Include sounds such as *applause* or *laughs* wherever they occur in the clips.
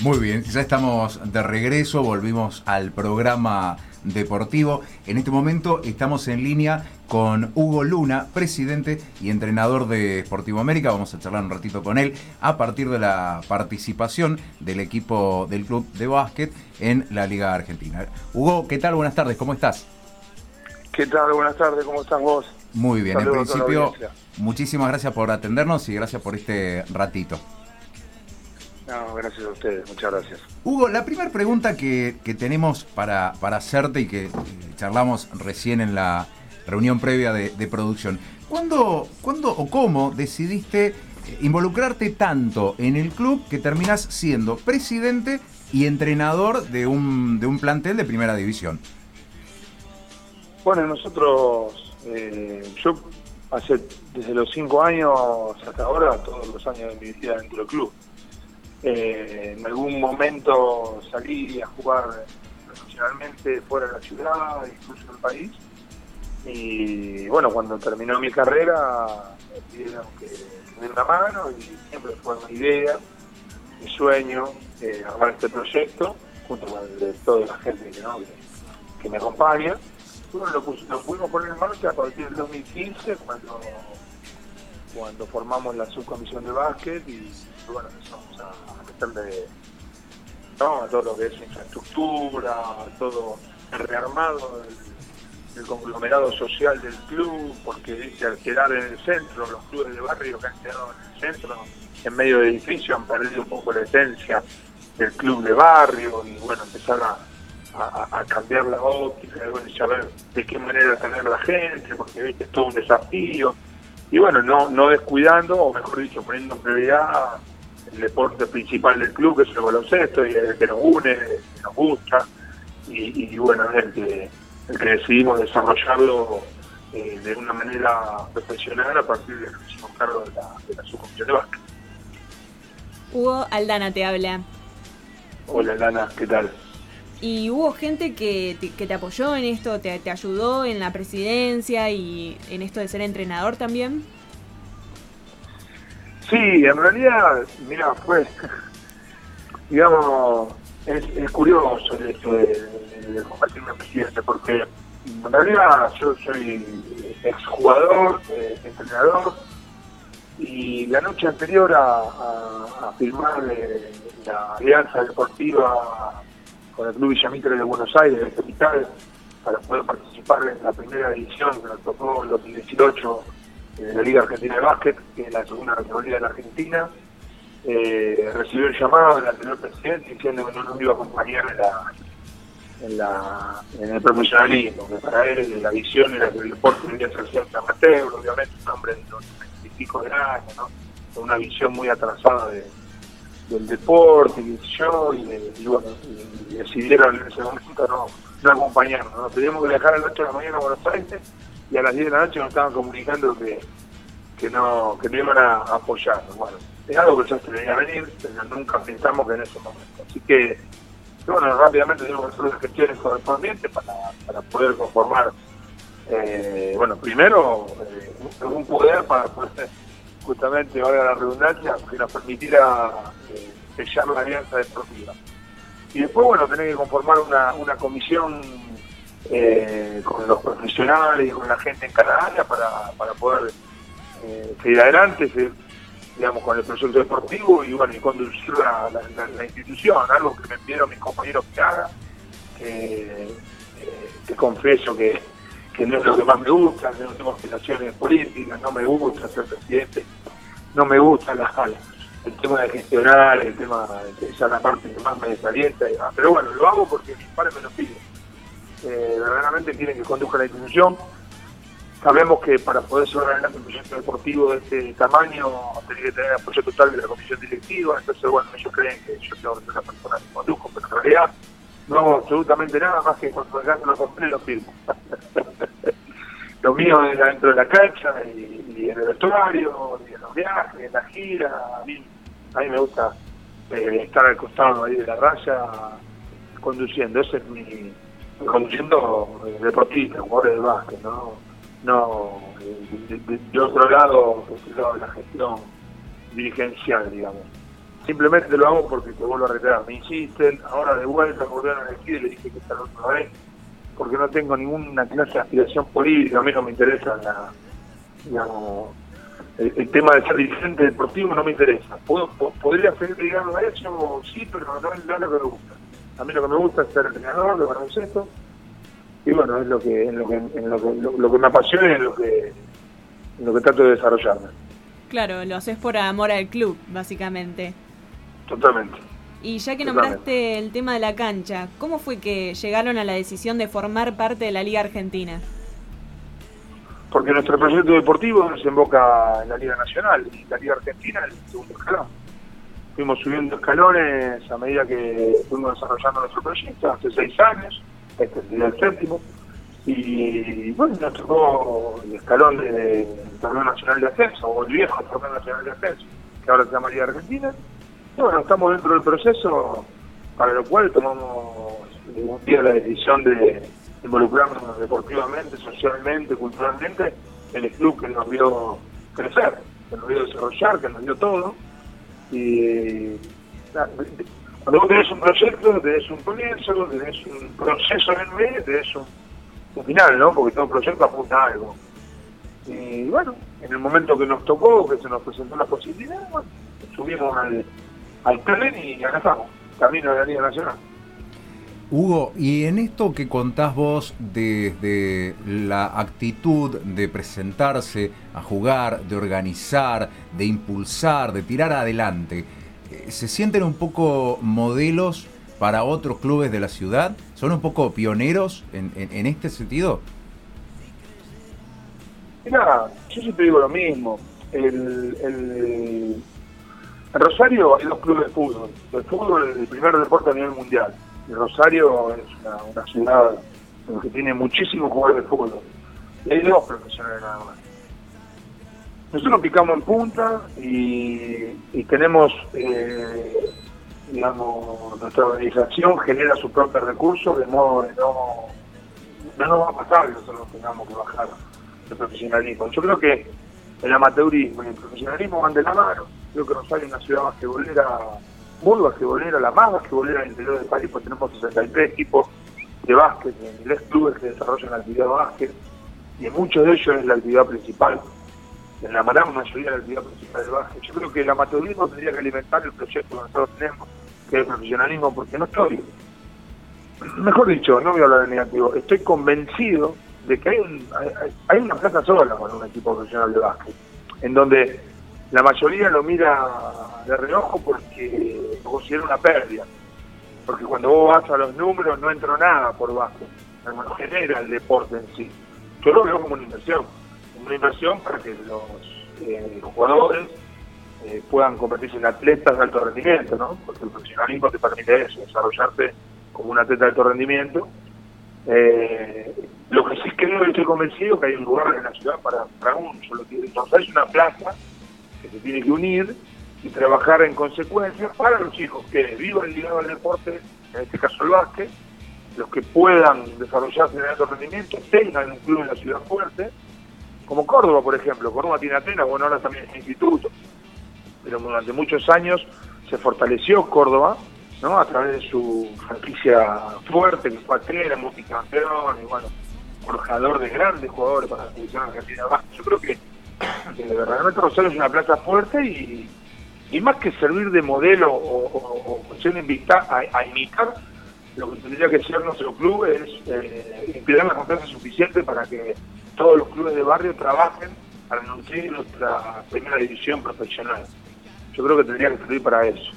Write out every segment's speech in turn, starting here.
Muy bien, ya estamos de regreso, volvimos al programa deportivo. En este momento estamos en línea con Hugo Luna, presidente y entrenador de Sportivo América. Vamos a charlar un ratito con él a partir de la participación del equipo del club de básquet en la Liga Argentina. Hugo, ¿qué tal? Buenas tardes, ¿cómo estás? ¿Qué tal? Buenas tardes, ¿cómo están vos? Muy bien, en principio, muchísimas gracias por atendernos y gracias por este ratito. No, gracias a ustedes, muchas gracias. Hugo, la primera pregunta que, tenemos para, para, hacerte y que eh, charlamos recién en la reunión previa de, producción, ¿cuándo, ¿cuándo, o cómo decidiste eh, involucrarte tanto en el club que terminas siendo presidente y entrenador de un, de un plantel de primera división? Bueno, nosotros, eh, yo hace desde los cinco años hasta ahora, todos los años de mi vida dentro del club. Eh, en algún momento salí a jugar profesionalmente fuera de la ciudad, incluso del país. Y bueno, cuando terminó mi carrera, me pidieron que, me una mano y siempre fue mi idea, mi sueño, eh, armar este proyecto, junto con toda la gente que, me acompaña. Bueno, lo, lo, pudimos poner en marcha a partir del 2015, cuando, cuando formamos la subcomisión de básquet y bueno, empezamos a, a todo lo que es infraestructura, todo el rearmado del, conglomerado social del club, porque dice al quedar en el centro, los clubes de barrio que han quedado en el centro, en medio del edificio, han perdido un poco la esencia del club de barrio y bueno, empezar a, cambiar la óptica, y saber de qué manera tener la gente, porque ¿viste? es todo un desafío. Y bueno, no, no descuidando, o mejor dicho, poniendo prioridad el deporte principal del club, que es el baloncesto, y el que nos une, el que nos gusta, y, bueno, es el que, el que decidimos desarrollarlo eh, de una manera profesional a partir de que nos hicimos cargo de la, de la subcomisión de básquet. Hugo Aldana te habla. Hola Aldana, ¿qué tal? ¿Y hubo gente que te, que te apoyó en esto, te, te ayudó en la presidencia y en esto de ser entrenador también? Sí, en realidad, mira, fue, *laughs* digamos, es, curioso el hecho de, de convertirme en presidente, porque en realidad yo soy exjugador, eh, entrenador, y la noche anterior a, firmar eh, la alianza deportiva con el Club Villamitre de Buenos Aires, de capital, para poder participar en la primera edición que nos tocó en 2018 de la Liga Argentina de Básquet, que es la segunda categoría de la Argentina, eh, recibió el llamado del anterior presidente diciendo que no nos iba a acompañar en, la, en, el profesionalismo, que para él la visión era que el deporte debía ser siempre amateur, obviamente un hombre de los pico de años, ¿no? con una visión muy atrasada del deporte, y yo, y, bueno, decidieron en ese momento no, no acompañarnos, ¿no? teníamos que viajar a las 8 de la mañana a Buenos Aires y a las 10 de la noche nos estaban comunicando que, que no que no iban a apoyar. Bueno, es algo que ya se venía a venir, pero nunca pensamos que en ese momento. Así que, bueno, rápidamente tenemos que hacer las gestiones correspondientes para, para poder conformar, eh, bueno, primero, eh, un poder para poder, justamente, ahora la redundancia, que nos permitiera eh, sellar la alianza deportiva. Y después, bueno, tener que conformar una, una comisión eh, con los profesionales y con la gente en Canadá para, para poder eh, seguir adelante, digamos, con el proyecto deportivo y bueno, y conducir la, la, institución, algo que me pidieron mis compañeros que haga, que, eh, confieso que, que, no es lo que más me gusta, no tengo aspiraciones políticas, no me gusta ser presidente, no me gusta la el tema de gestionar, el tema esa es la parte que más me desalienta, pero bueno, lo hago porque mis padres me lo piden eh, verdaderamente quieren que conduzca la institución. Sabemos que para poder llevar adelante un proyecto deportivo de este tamaño tiene que tener apoyo total de la comisión directiva, entonces bueno, ellos creen que yo tengo que ser la persona que conduzco, pero en realidad no hago absolutamente nada más que cuando me lo compré lo firmo. *laughs* lo mío es dentro de la cancha y, en el vestuario, y en los viajes, en la gira, a mí, a mí me gusta eh, estar al costado ahí de la raya conduciendo, ese es mi conduciendo eh, deportistas, jugadores de básquet, ¿no? No, de, otro lado, la gestión dirigencial, digamos. simplemente lo hago porque te vuelvo a reiterar, me insisten, ahora de vuelta volvieron a elegir y le dije que esta la otra vez, porque no tengo ninguna clase de aspiración política, a mí no me interesa la, digamos, el, tema de ser dirigente deportivo no me interesa. ¿Puedo, ¿Podría seguir ligado a eso? Sí, pero no es lo que me gusta. A mí lo que me gusta es ser entrenador de baloncesto, y bueno, es lo que, en lo que, en lo que, lo, que me apasiona y en lo que, en lo que trato de desarrollarme. Claro, lo haces por amor al club, básicamente. Totalmente. Y ya que nombraste el tema de la cancha, ¿cómo fue que llegaron a la decisión de formar parte de la Liga Argentina? Porque nuestro proyecto deportivo desemboca en la Liga Nacional y la Liga Argentina en el segundo escalón. Fuimos subiendo escalones a medida que fuimos desarrollando nuestro proyecto, hace seis años, este sería el séptimo, y bueno, nos tocó el escalón del Torneo Nacional de Ascenso, o el viejo Torneo Nacional de Ascenso, que ahora se llama Liga Argentina, bueno, estamos dentro del proceso, para lo cual tomamos un día la decisión de involucrarnos deportivamente, socialmente, culturalmente en el club que nos vio crecer, que nos vio desarrollar, que nos dio todo. Y cuando vos tenés un proyecto, tenés un comienzo, tenés un proceso en el medio, tenés un, final, ¿no? Porque todo proyecto apunta a algo. Y bueno, en el momento que nos tocó, que se nos presentó la posibilidad, bueno, subimos al, al tren y acá estamos, camino de la Liga Nacional. Hugo, y en esto que contás vos desde la actitud de presentarse a jugar, de organizar, de impulsar, de tirar adelante, eh, ¿se sienten un poco modelos para otros clubes de la ciudad? ¿Son un poco pioneros en, en, este sentido? Mira, yo siempre digo lo mismo. el, en Rosario hay dos clubes de fútbol. El fútbol es el primer deporte a nivel mundial. Rosario es una, ciudad que tiene muchísimos jugadores de fútbol. Hay dos profesionales nada más. Nosotros picamos en punta y, tenemos, eh, digamos, nuestra organización genera sus propios recursos de modo que no, no va a pasar que nosotros tengamos que bajar el profesionalismo. Yo creo que el amateurismo y el profesionalismo van de la mano Creo que Rosario es una ciudad basquetbolera, muy basquetbolera, la más basquetbolera del interior del país, porque tenemos 63 equipos de básquet, 10 clubes que desarrollan la actividad de básquet, y en muchos de ellos es la actividad principal, en la gran mayoría de la actividad principal del básquet. Yo creo que el amateurismo tendría que alimentar el proyecto que nosotros tenemos, que es el profesionalismo, porque no estoy, mejor dicho, no voy a hablar de negativo, estoy convencido de que hay, un, hay una plaza sola con un equipo profesional de básquet, en donde la mayoría lo mira de reojo porque considera una pérdida. Porque cuando vos vas a los números no entró nada por bajo, no genera el deporte en sí. Yo lo veo como una inversión, una inversión para que los, eh, jugadores eh, puedan convertirse en atletas de alto rendimiento, ¿no? Porque el profesionalismo te permite eso, desarrollarte como un atleta de alto rendimiento. Eh, lo que sí creo y estoy convencido que hay un lugar en la ciudad para, para un solo Entonces hay una plaza se tiene que unir y trabajar en consecuencia para los chicos que vivan ligado al deporte, en este caso el básquet, los que puedan desarrollarse en alto rendimiento, tengan un club en la ciudad fuerte, como Córdoba, por ejemplo. Córdoba tiene Atenas, bueno, ahora también es instituto, pero durante muchos años se fortaleció Córdoba, ¿no? A través de su franquicia fuerte, que fue Atenas, multicampeón, y bueno, forjador de grandes jugadores para la selección argentina. Yo creo que que realmente Rosario es una plaza fuerte y, y más que servir de modelo o, ser invitar, a, imitar, lo que tendría que ser nuestro club es eh, inspirar la confianza suficiente para que todos los clubes de barrio trabajen para nutrir nuestra primera división profesional. Yo creo que tendría que servir para eso.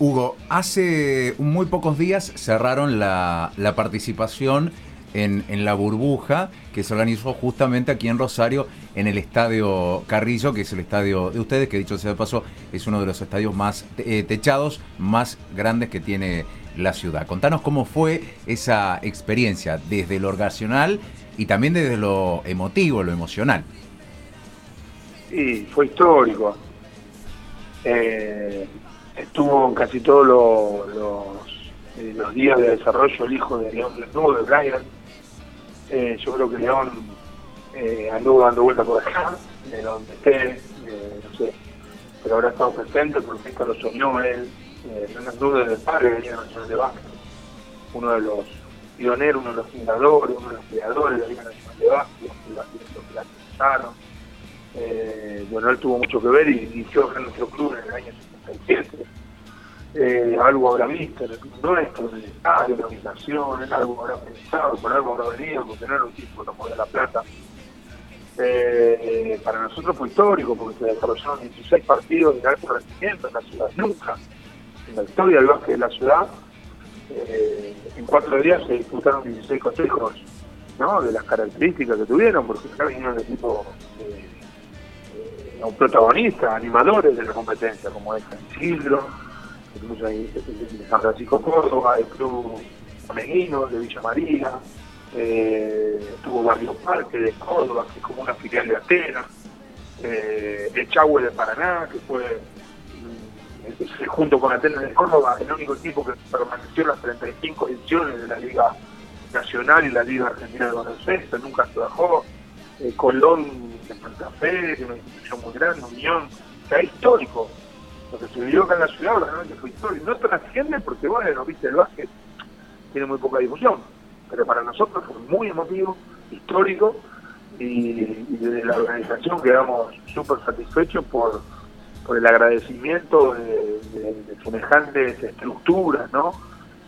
Hugo, hace muy pocos días cerraron la, la participación en, la burbuja que se organizó justamente aquí en Rosario, en el Estadio Carrillo, que es el estadio de ustedes, que dicho sea de paso, es uno de los estadios más eh, techados, más grandes que tiene la ciudad. Contanos cómo fue esa experiencia desde lo organizacional y también desde lo emotivo, lo emocional. Sí, fue histórico. Eh, estuvo en casi todos los, eh, los, días de desarrollo el hijo de León de Brian, eh, yo creo que León eh, anduvo dando vuelta por acá, de donde esté, eh, no sé, pero habrá estado presente porque esto lo soñó él, eh, no es duda del padre la Nacional de Básquet, uno de los pioneros, uno de los fundadores, uno de los creadores de la Liga Nacional de Básquet, que la empezaron. Eh, él tuvo mucho que ver y inició en nuestro club en el año 77. Eh, algo habrá visto en el club nuestro, en el estadio, en la organización, en algo habrá pensado, por algo habrá venido, porque no era un tipo de la plata. Eh, para nosotros fue histórico porque se desarrollaron 16 partidos de alto rendimiento en la ciudad. Nunca en la historia del básquet de la ciudad, eh, en cuatro días se disputaron 16 consejos ¿no? de las características que tuvieron, porque acá vinieron eh, eh, un protagonista, animadores de la competencia, como es Isidro, incluso ahí, San Francisco Córdoba, el Club Ameguino de Villa María, eh, tuvo Barrio Parque de Córdoba, que es como una filial de Atenas, eh, el Chagüe de Paraná, que fue mm, junto con Atenas de Córdoba el único equipo que permaneció en las 35 ediciones de la Liga Nacional y la Liga Argentina de Baloncesto, nunca se bajó. Eh, Colón de Santa Fe, una institución muy grande, Unión, o sea, histórico. Lo que vivió acá en la ciudad realmente fue histórico. No trasciende porque, bueno, viste, el básquet tiene muy poca difusión pero para nosotros fue muy emotivo, histórico, y, desde la organización quedamos súper satisfechos por, el agradecimiento de, semejantes estructuras, ¿no?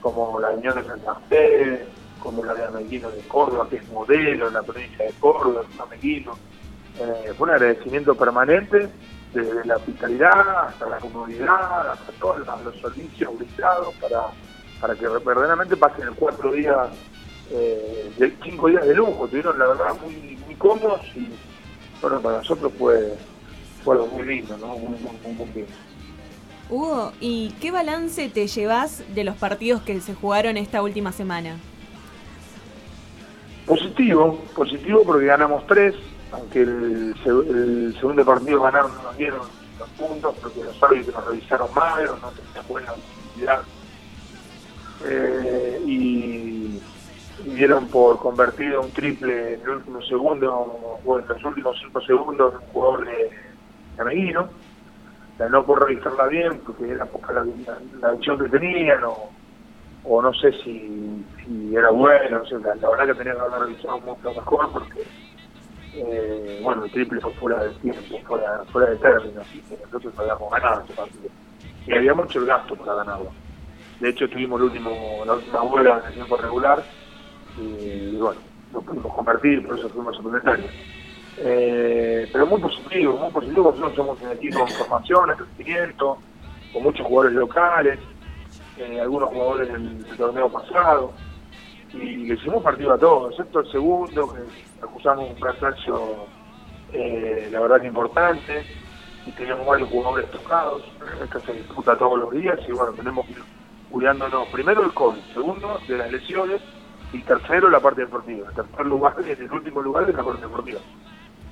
Como la Unión de Santa Fe, como la de Ameguino de Córdoba, que es modelo en la provincia de Córdoba, Ameguino. Eh, fue un agradecimiento permanente desde la hospitalidad hasta la comunidad, hasta todos los servicios brindados para, para que verdaderamente pasen cuatro días eh, de cinco días de lujo, tuvieron la verdad muy, muy cómodos y bueno, para nosotros fue, fue algo muy lindo, ¿no? Muy, muy, Hugo, ¿y qué balance te llevas de los partidos que se jugaron esta última semana? Positivo, positivo porque ganamos tres, aunque el, segundo partido ganaron, no nos dieron los puntos porque los árbitros revisaron mal o no tenían buena visibilidad. Eh, y dieron por convertido un triple en el último segundo, o en los últimos cinco segundos, un jugador de, Ameguino. no por revisarla bien, porque era poca la, visión que tenían, o, no sé si, era bueno, la, verdad que tenía que haber revisado poco mejor, porque, eh, bueno, el triple fue fuera del tiempo, fuera, fuera de término, así que nosotros habíamos ganado ese partido. Y había mucho el gasto para ganarlo. De hecho, tuvimos el último, la última vuelta el tiempo regular, y bueno, lo pudimos convertir, por eso fuimos suplementarios. Eh, pero muy positivo, muy positivo, nosotros somos un equipo de formación, de crecimiento, con muchos jugadores locales, eh, algunos jugadores del, torneo pasado, y le hicimos partido a todos, excepto el segundo, que acusamos un fracaso, eh, la verdad que importante, y teníamos varios jugadores tocados, esto se disputa todos los días, y bueno, tenemos que ir cuidándonos, primero el COVID, segundo de las lesiones, y tercero la parte deportiva. El tercer lugar es el último lugar de la parte deportiva.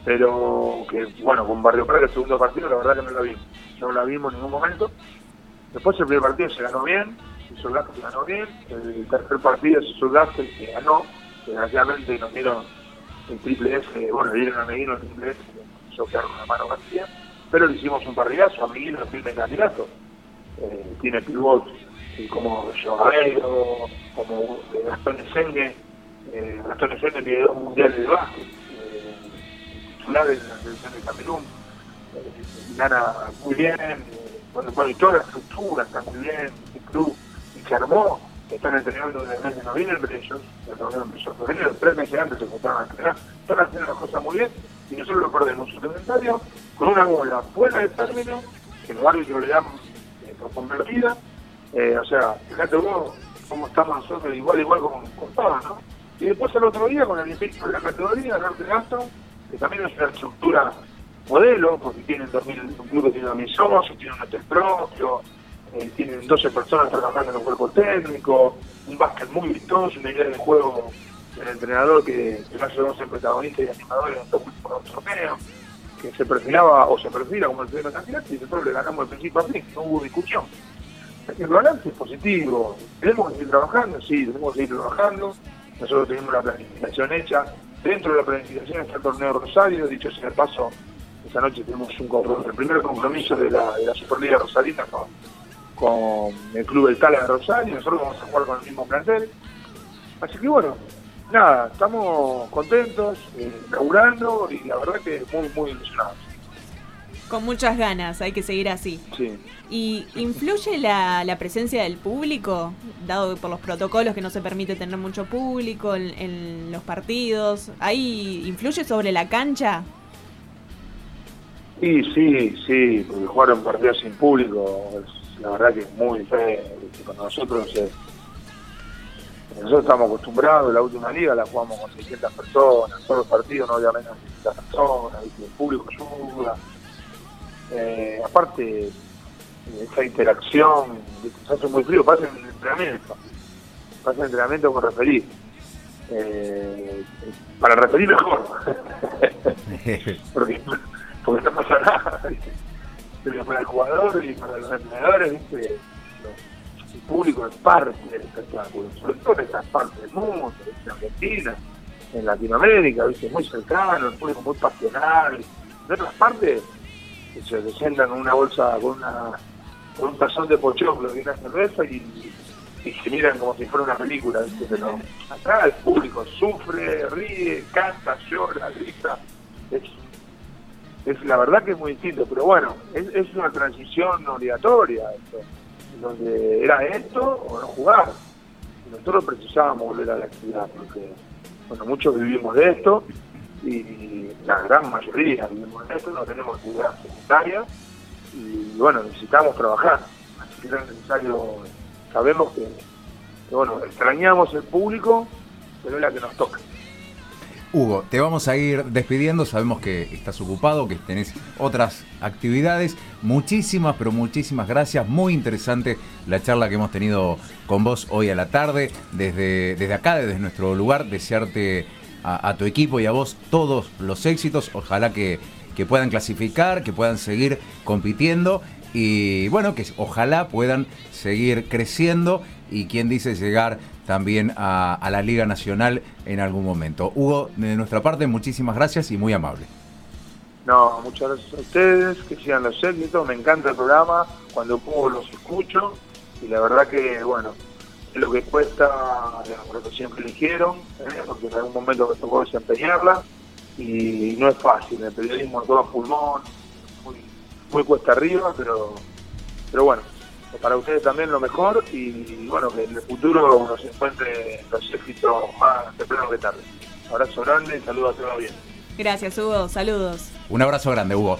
Pero que, bueno, con Barrio Praga el segundo partido, la verdad que no la vimos. No la vimos en ningún momento. Después el primer partido se ganó bien, hizo el se ganó bien. El tercer partido se hizo el que ganó. Desgraciadamente nos dieron el triple S, bueno, dieron a Medino el triple S, que hizo quedar con la mano vacía. Pero le hicimos un parrillazo, a Medino el primer candidato. Eh, tiene pivot como Joaquero, como Gastón Esengue, eh, Gastón Esengue tiene dos mundiales de básquet, eh, la selección de Camerún, eh, gana muy bien, eh, bueno, bueno, y toda la estructura está muy bien, el club, se armó, están entrenando desde el mes de noviembre ellos, el torneo empezó en febrero, tres meses antes se juntaron a entrenar, están haciendo las cosas muy bien, y nosotros lo perdemos. Suplementario con una bola fuera de término, que los árbitros le dan eh, por convertida, eh, o sea, fíjate vos cómo estamos nosotros, igual, igual como con ¿no? Y después el otro día con el impacto de la categoría, Norte Gasto, que también es una estructura modelo, porque tienen 2000, un club que tiene 2.000 socios, tiene un hotel propio, eh, tienen 12 personas trabajando en un cuerpo técnico, un básquet muy vistoso, una idea de juego del entrenador que, que va a ser protagonista y animador en estos torneos, que se perfilaba o se perfila como el primer candidato y nosotros le ganamos el principio a fin, no hubo discusión el balance es positivo. ¿Tenemos que seguir trabajando? Sí, tenemos que seguir trabajando. Nosotros tenemos la planificación hecha. Dentro de la planificación está el torneo Rosario, dicho sea el paso, esta noche tenemos un compromiso, el primer compromiso de la, de la Superliga Rosalina con, con el Club del Tala de Rosario, nosotros vamos a jugar con el mismo plantel. Así que bueno, nada, estamos contentos, eh, laburando y la verdad que muy, muy ilusionados. Con muchas ganas, hay que seguir así. Sí. ¿Y influye la, la presencia del público, dado por los protocolos que no se permite tener mucho público en, en los partidos? ¿Ahí influye sobre la cancha? Sí, sí, sí, porque jugar un partido sin público, es, la verdad que es muy feo. ¿viste? Con nosotros, nosotros estamos acostumbrados, la última liga la jugamos con 600 personas, todos los partidos no había menos de 600 personas, el público ayuda. Eh, aparte, eh, esa interacción, se hace muy frío, pasa en el entrenamiento, pasa en el entrenamiento con referir. Eh, para referir mejor. *laughs* porque, porque no pasa nada. Pero para el jugador y para los entrenadores, ¿viste? El público es parte del espectáculo, sobre todo en estas partes del mundo, en Argentina, en Latinoamérica, ¿viste? muy cercano, el público muy pasional. En otras partes que se con una bolsa, con una con un tazón de pochoclo y una cerveza y, se miran como si fuera una película, ¿viste? pero acá el público sufre, ríe, canta, llora, grita. Es la verdad que es muy distinto, pero bueno, es, una transición obligatoria, esto, donde era esto o no jugar. Nosotros precisábamos volver a la actividad, porque bueno, muchos vivimos de esto y la gran mayoría vivimos de esto, no tenemos actividad secundaria y bueno, necesitamos trabajar. Así que era necesario, sabemos que, que, bueno, extrañamos el público, pero es la que nos toca. Hugo, te vamos a ir despidiendo. Sabemos que estás ocupado, que tenés otras actividades. Muchísimas, pero muchísimas gracias. Muy interesante la charla que hemos tenido con vos hoy a la tarde. Desde, desde acá, desde nuestro lugar, desearte a, a tu equipo y a vos todos los éxitos. Ojalá que, que puedan clasificar, que puedan seguir compitiendo. Y bueno, que ojalá puedan seguir creciendo y quien dice llegar también a, la Liga Nacional en algún momento. Hugo, de nuestra parte, muchísimas gracias y muy amable. No, muchas gracias a ustedes, que sigan los éxitos, me encanta el programa, cuando puedo los escucho y la verdad que, bueno, es lo que cuesta la que siempre eligieron, ¿eh? porque en algún momento me tocó desempeñarla y no es fácil, el periodismo todo a pulmón, muy, muy cuesta arriba, pero, pero bueno, para ustedes también lo mejor y bueno, que en el futuro nos encuentre los éxitos más temprano que tarde. Abrazo grande y saludos a todos bien. Gracias, Hugo. Saludos. Un abrazo grande, Hugo.